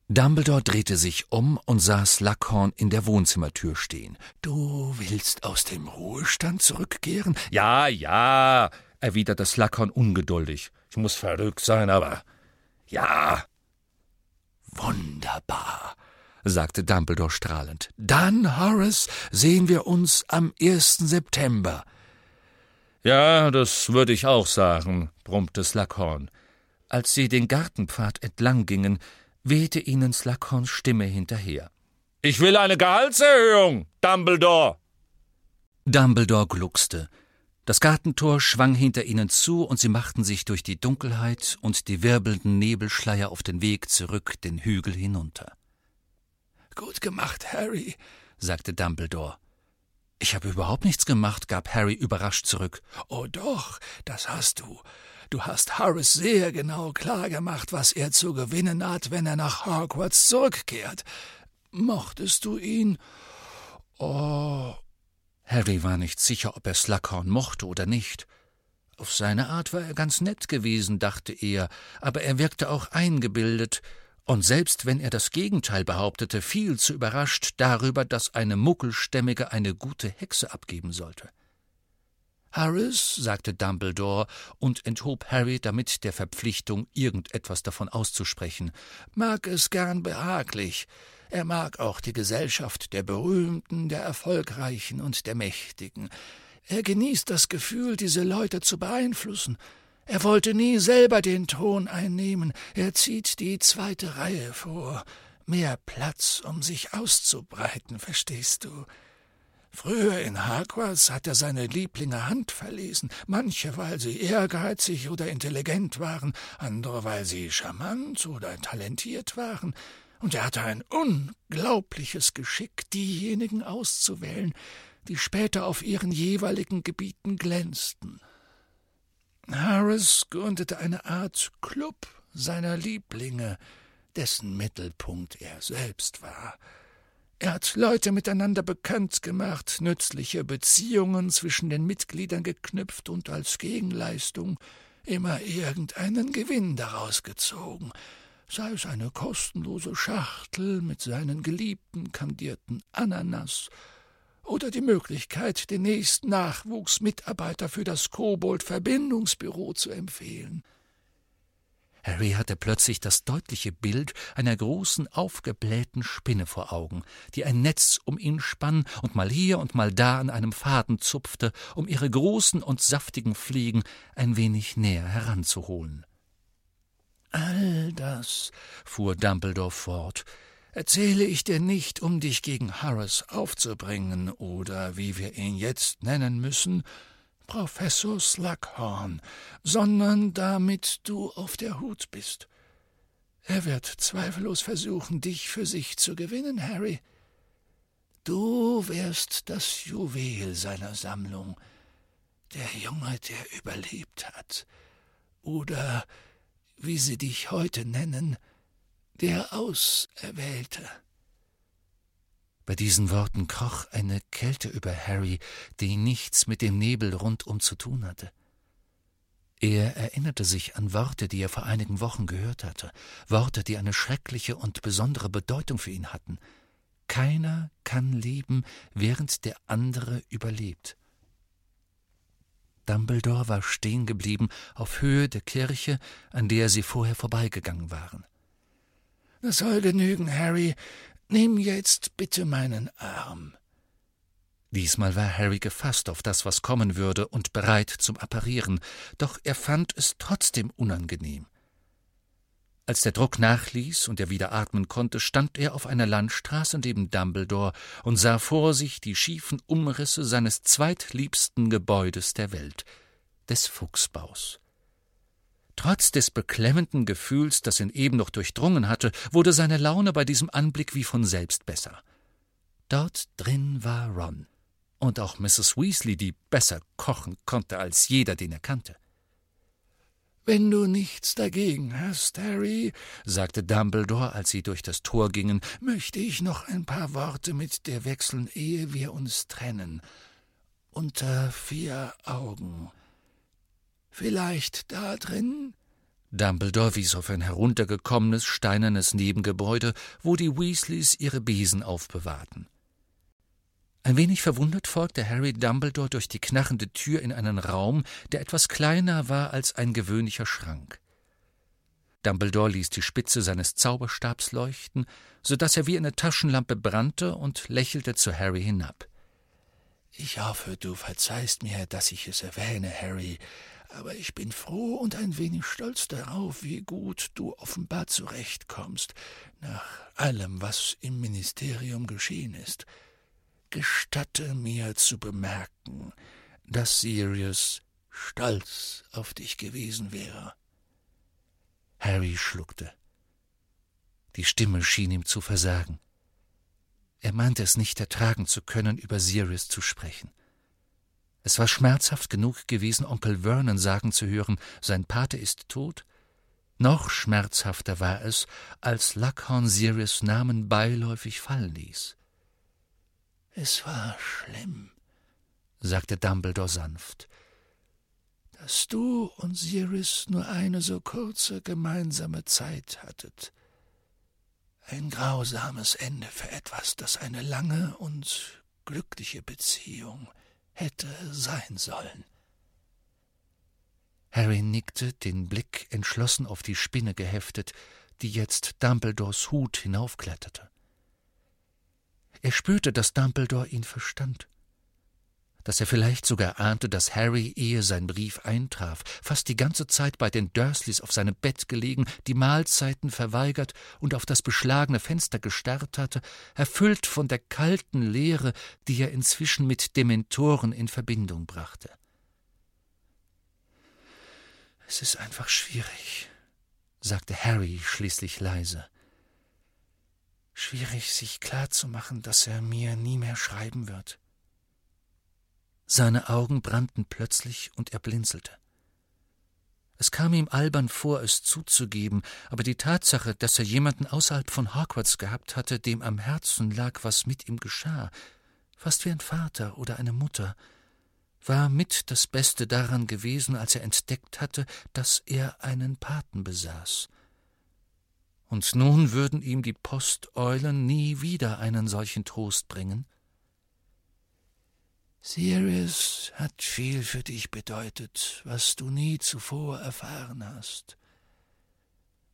Dumbledore drehte sich um und sah Slughorn in der Wohnzimmertür stehen. Du willst aus dem Ruhestand zurückkehren? Ja, ja, erwiderte Slughorn ungeduldig. Ich muss verrückt sein, aber ja. Wunderbar, sagte Dumbledore strahlend. Dann, Horace, sehen wir uns am 1. September. Ja, das würde ich auch sagen, brummte Slughorn. Als sie den Gartenpfad entlang gingen, wehte ihnen Slughorns Stimme hinterher. Ich will eine Gehaltserhöhung, Dumbledore! Dumbledore gluckste. Das Gartentor schwang hinter ihnen zu, und sie machten sich durch die Dunkelheit und die wirbelnden Nebelschleier auf den Weg zurück den Hügel hinunter. Gut gemacht, Harry, sagte Dumbledore. Ich habe überhaupt nichts gemacht, gab Harry überrascht zurück. Oh doch, das hast du. Du hast Harris sehr genau klargemacht, was er zu gewinnen hat, wenn er nach Hogwarts zurückkehrt. Mochtest du ihn? Oh. Harry war nicht sicher, ob er Slughorn mochte oder nicht. Auf seine Art war er ganz nett gewesen, dachte er, aber er wirkte auch eingebildet, und selbst wenn er das Gegenteil behauptete, viel zu überrascht darüber, dass eine Muckelstämmige eine gute Hexe abgeben sollte. Harris, sagte Dumbledore und enthob Harry damit der Verpflichtung, irgendetwas davon auszusprechen, mag es gern behaglich. Er mag auch die Gesellschaft der Berühmten, der Erfolgreichen und der Mächtigen. Er genießt das Gefühl, diese Leute zu beeinflussen. Er wollte nie selber den Thron einnehmen, er zieht die zweite Reihe vor. Mehr Platz, um sich auszubreiten, verstehst du? Früher in Hogwarts hat er seine Lieblinge handverlesen, manche, weil sie ehrgeizig oder intelligent waren, andere, weil sie charmant oder talentiert waren, und er hatte ein unglaubliches Geschick, diejenigen auszuwählen, die später auf ihren jeweiligen Gebieten glänzten. Harris gründete eine Art Club seiner Lieblinge, dessen Mittelpunkt er selbst war. Er hat Leute miteinander bekannt gemacht, nützliche Beziehungen zwischen den Mitgliedern geknüpft und als Gegenleistung immer irgendeinen Gewinn daraus gezogen, sei es eine kostenlose Schachtel mit seinen geliebten kandierten Ananas oder die Möglichkeit, den nächsten Nachwuchsmitarbeiter für das Kobold-Verbindungsbüro zu empfehlen. Harry hatte plötzlich das deutliche Bild einer großen aufgeblähten Spinne vor Augen, die ein Netz um ihn spann und mal hier und mal da an einem Faden zupfte, um ihre großen und saftigen Fliegen ein wenig näher heranzuholen. All das, fuhr Dumbledore fort, erzähle ich dir nicht, um dich gegen Harris aufzubringen oder, wie wir ihn jetzt nennen müssen, Professor Slughorn, sondern damit du auf der Hut bist. Er wird zweifellos versuchen, dich für sich zu gewinnen, Harry. Du wärst das Juwel seiner Sammlung, der Junge, der überlebt hat, oder, wie sie dich heute nennen, der Auserwählte. Bei diesen Worten kroch eine Kälte über Harry, die nichts mit dem Nebel rundum zu tun hatte. Er erinnerte sich an Worte, die er vor einigen Wochen gehört hatte, Worte, die eine schreckliche und besondere Bedeutung für ihn hatten. Keiner kann leben, während der andere überlebt. Dumbledore war stehen geblieben auf Höhe der Kirche, an der sie vorher vorbeigegangen waren. Das soll genügen, Harry. Nimm jetzt bitte meinen Arm. Diesmal war Harry gefasst auf das, was kommen würde, und bereit zum Apparieren, doch er fand es trotzdem unangenehm. Als der Druck nachließ und er wieder atmen konnte, stand er auf einer Landstraße neben Dumbledore und sah vor sich die schiefen Umrisse seines zweitliebsten Gebäudes der Welt, des Fuchsbaus. Trotz des beklemmenden Gefühls, das ihn eben noch durchdrungen hatte, wurde seine Laune bei diesem Anblick wie von selbst besser. Dort drin war Ron und auch Mrs. Weasley, die besser kochen konnte als jeder, den er kannte. Wenn du nichts dagegen hast, Harry, sagte Dumbledore, als sie durch das Tor gingen, möchte ich noch ein paar Worte mit dir wechseln, ehe wir uns trennen. Unter vier Augen. Vielleicht da drin? Dumbledore wies auf ein heruntergekommenes, steinernes Nebengebäude, wo die Weasleys ihre Besen aufbewahrten. Ein wenig verwundert folgte Harry Dumbledore durch die knarrende Tür in einen Raum, der etwas kleiner war als ein gewöhnlicher Schrank. Dumbledore ließ die Spitze seines Zauberstabs leuchten, so dass er wie eine Taschenlampe brannte und lächelte zu Harry hinab. Ich hoffe, du verzeihst mir, dass ich es erwähne, Harry, aber ich bin froh und ein wenig stolz darauf, wie gut du offenbar zurechtkommst, nach allem, was im Ministerium geschehen ist. Gestatte mir zu bemerken, dass Sirius stolz auf dich gewesen wäre. Harry schluckte. Die Stimme schien ihm zu versagen. Er meinte es nicht ertragen zu können, über Sirius zu sprechen. Es war schmerzhaft genug gewesen, Onkel Vernon sagen zu hören, sein Pate ist tot. Noch schmerzhafter war es, als Luckhorn Sirius Namen beiläufig fallen ließ. Es war schlimm, sagte Dumbledore sanft, dass du und Sirius nur eine so kurze gemeinsame Zeit hattet. Ein grausames Ende für etwas, das eine lange und glückliche Beziehung hätte sein sollen. Harry nickte, den Blick entschlossen auf die Spinne geheftet, die jetzt Dumbledores Hut hinaufkletterte. Er spürte, dass Dumbledore ihn verstand, dass er vielleicht sogar ahnte, dass Harry, ehe sein Brief eintraf, fast die ganze Zeit bei den Dursleys auf seinem Bett gelegen, die Mahlzeiten verweigert und auf das beschlagene Fenster gestarrt hatte, erfüllt von der kalten Leere, die er inzwischen mit Dementoren in Verbindung brachte. Es ist einfach schwierig, sagte Harry schließlich leise schwierig, sich klarzumachen, dass er mir nie mehr schreiben wird. Seine Augen brannten plötzlich und er blinzelte. Es kam ihm albern vor, es zuzugeben, aber die Tatsache, dass er jemanden außerhalb von Hogwarts gehabt hatte, dem am Herzen lag, was mit ihm geschah, fast wie ein Vater oder eine Mutter, war mit das Beste daran gewesen, als er entdeckt hatte, dass er einen Paten besaß und nun würden ihm die Posteulen nie wieder einen solchen Trost bringen? Sirius hat viel für dich bedeutet, was du nie zuvor erfahren hast.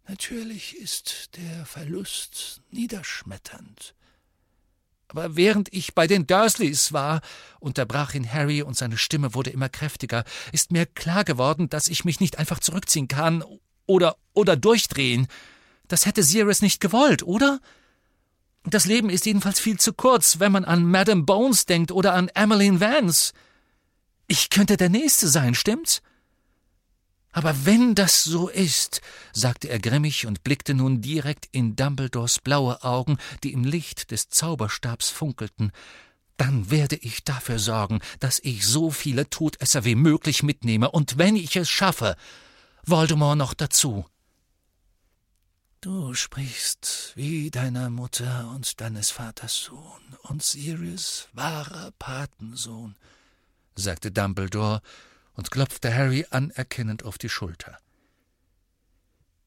Natürlich ist der Verlust niederschmetternd. Aber während ich bei den Dursleys war, unterbrach ihn Harry und seine Stimme wurde immer kräftiger, ist mir klar geworden, dass ich mich nicht einfach zurückziehen kann oder oder durchdrehen. Das hätte Sirius nicht gewollt, oder? Das Leben ist jedenfalls viel zu kurz, wenn man an Madame Bones denkt oder an Emmeline Vance. Ich könnte der Nächste sein, stimmt's? Aber wenn das so ist, sagte er grimmig und blickte nun direkt in Dumbledores blaue Augen, die im Licht des Zauberstabs funkelten, dann werde ich dafür sorgen, dass ich so viele Todesser wie möglich mitnehme, und wenn ich es schaffe, Voldemort noch dazu. Du sprichst wie deiner Mutter und deines Vaters Sohn und Sirius wahrer Patensohn, sagte Dumbledore und klopfte Harry anerkennend auf die Schulter.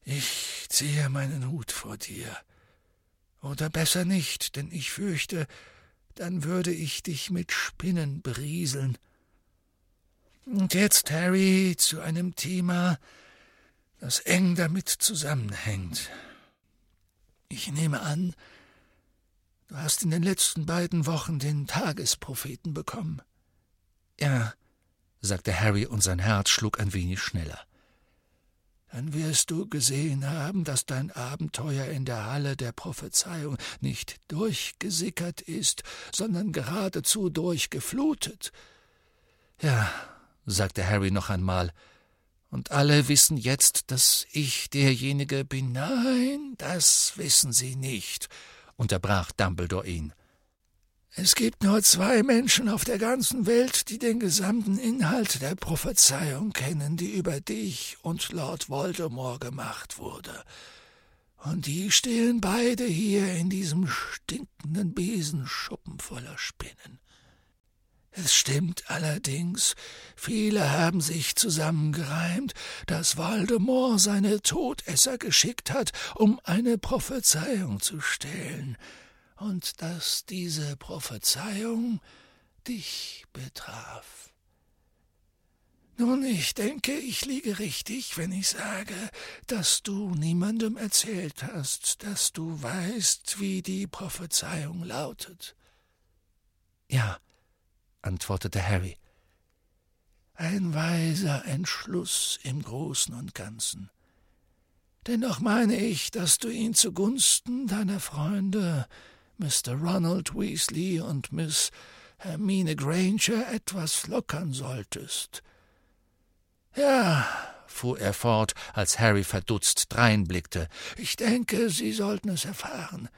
Ich ziehe meinen Hut vor dir. Oder besser nicht, denn ich fürchte, dann würde ich dich mit Spinnen berieseln. Und jetzt, Harry, zu einem Thema, das eng damit zusammenhängt. Ich nehme an, du hast in den letzten beiden Wochen den Tagespropheten bekommen. Ja, sagte Harry, und sein Herz schlug ein wenig schneller. Dann wirst du gesehen haben, dass dein Abenteuer in der Halle der Prophezeiung nicht durchgesickert ist, sondern geradezu durchgeflutet. Ja, sagte Harry noch einmal, und alle wissen jetzt, dass ich derjenige bin. Nein, das wissen sie nicht, unterbrach Dumbledore ihn. Es gibt nur zwei Menschen auf der ganzen Welt, die den gesamten Inhalt der Prophezeiung kennen, die über dich und Lord Voldemort gemacht wurde. Und die stehen beide hier in diesem stinkenden Besenschuppen voller Spinnen. Es stimmt allerdings, viele haben sich zusammengereimt, dass Voldemort seine Todesser geschickt hat, um eine Prophezeiung zu stellen, und dass diese Prophezeiung dich betraf. Nun, ich denke, ich liege richtig, wenn ich sage, dass du niemandem erzählt hast, dass du weißt, wie die Prophezeiung lautet. Ja, antwortete Harry. Ein weiser Entschluss im Großen und Ganzen. Dennoch meine ich, dass du ihn zugunsten deiner Freunde Mr. Ronald Weasley und Miss Hermine Granger etwas lockern solltest. Ja, fuhr er fort, als Harry verdutzt dreinblickte, ich denke, Sie sollten es erfahren.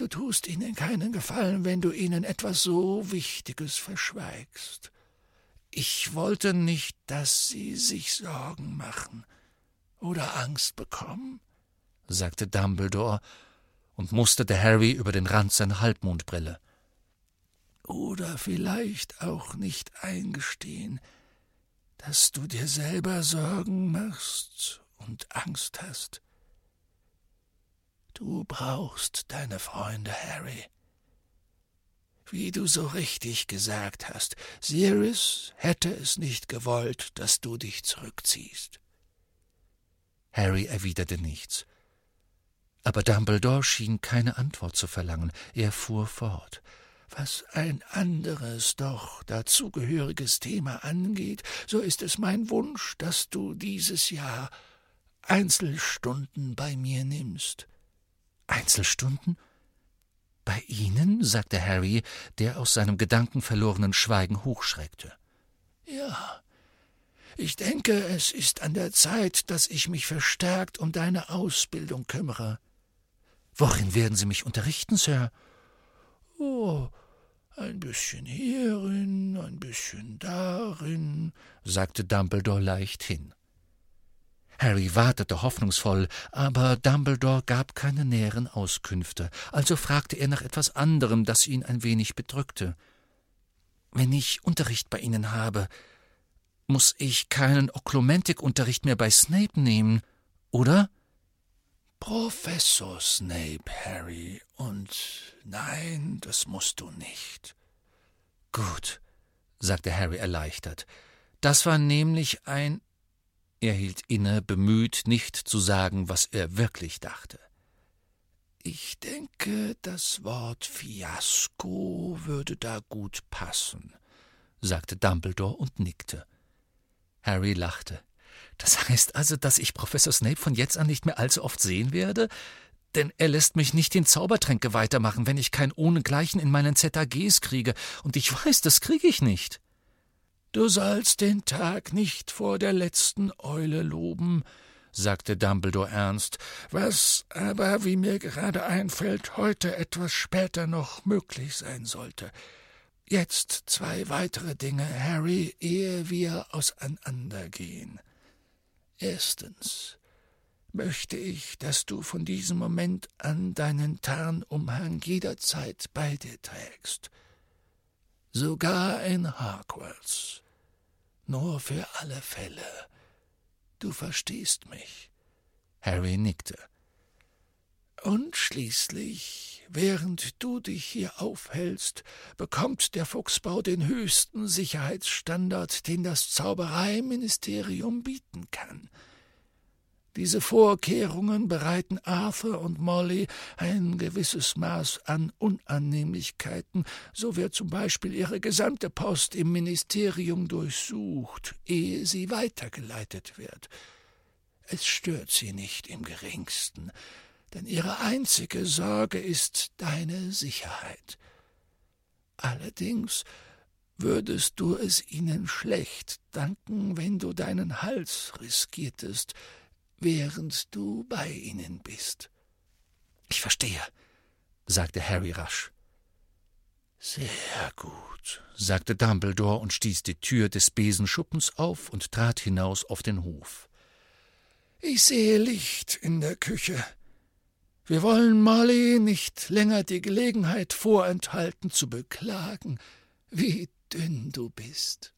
Du tust ihnen keinen Gefallen, wenn du ihnen etwas so Wichtiges verschweigst. Ich wollte nicht, dass sie sich Sorgen machen oder Angst bekommen, sagte Dumbledore und musterte Harry über den Rand seiner Halbmondbrille. Oder vielleicht auch nicht eingestehen, dass du dir selber Sorgen machst und Angst hast. Du brauchst deine Freunde, Harry. Wie du so richtig gesagt hast, Sirius hätte es nicht gewollt, dass du dich zurückziehst. Harry erwiderte nichts. Aber Dumbledore schien keine Antwort zu verlangen. Er fuhr fort. Was ein anderes, doch dazugehöriges Thema angeht, so ist es mein Wunsch, dass du dieses Jahr Einzelstunden bei mir nimmst. Einzelstunden? Bei Ihnen? sagte Harry, der aus seinem gedankenverlorenen Schweigen hochschreckte. Ja, ich denke, es ist an der Zeit, dass ich mich verstärkt um deine Ausbildung kümmere. Worin werden Sie mich unterrichten, Sir? Oh, ein bisschen hierin, ein bisschen darin, sagte Dumbledore leichthin. Harry wartete hoffnungsvoll, aber Dumbledore gab keine näheren Auskünfte, also fragte er nach etwas anderem, das ihn ein wenig bedrückte. Wenn ich Unterricht bei Ihnen habe, muss ich keinen Oklumentik-Unterricht mehr bei Snape nehmen, oder? Professor Snape, Harry, und nein, das musst du nicht. Gut, sagte Harry erleichtert. Das war nämlich ein. Er hielt inne, bemüht, nicht zu sagen, was er wirklich dachte. Ich denke, das Wort Fiasko würde da gut passen, sagte Dumbledore und nickte. Harry lachte. Das heißt also, dass ich Professor Snape von jetzt an nicht mehr allzu oft sehen werde? Denn er lässt mich nicht in Zaubertränke weitermachen, wenn ich kein Ohnegleichen in meinen ZAGs kriege, und ich weiß, das kriege ich nicht. Du sollst den Tag nicht vor der letzten Eule loben, sagte Dumbledore ernst, was aber, wie mir gerade einfällt, heute etwas später noch möglich sein sollte. Jetzt zwei weitere Dinge, Harry, ehe wir auseinandergehen. Erstens möchte ich, dass du von diesem Moment an deinen Tarnumhang jederzeit bei dir trägst. Sogar in Hogwarts. Nur für alle Fälle. Du verstehst mich. Harry nickte. Und schließlich, während du dich hier aufhältst, bekommt der Fuchsbau den höchsten Sicherheitsstandard, den das Zaubereiministerium bieten kann. Diese Vorkehrungen bereiten Arthur und Molly ein gewisses Maß an Unannehmlichkeiten, so wird zum Beispiel ihre gesamte Post im Ministerium durchsucht, ehe sie weitergeleitet wird. Es stört sie nicht im geringsten, denn ihre einzige Sorge ist deine Sicherheit. Allerdings würdest du es ihnen schlecht danken, wenn du deinen Hals riskiertest, während du bei ihnen bist. Ich verstehe, sagte Harry rasch. Sehr gut, sagte Dumbledore und stieß die Tür des Besenschuppens auf und trat hinaus auf den Hof. Ich sehe Licht in der Küche. Wir wollen Molly nicht länger die Gelegenheit vorenthalten zu beklagen, wie dünn du bist.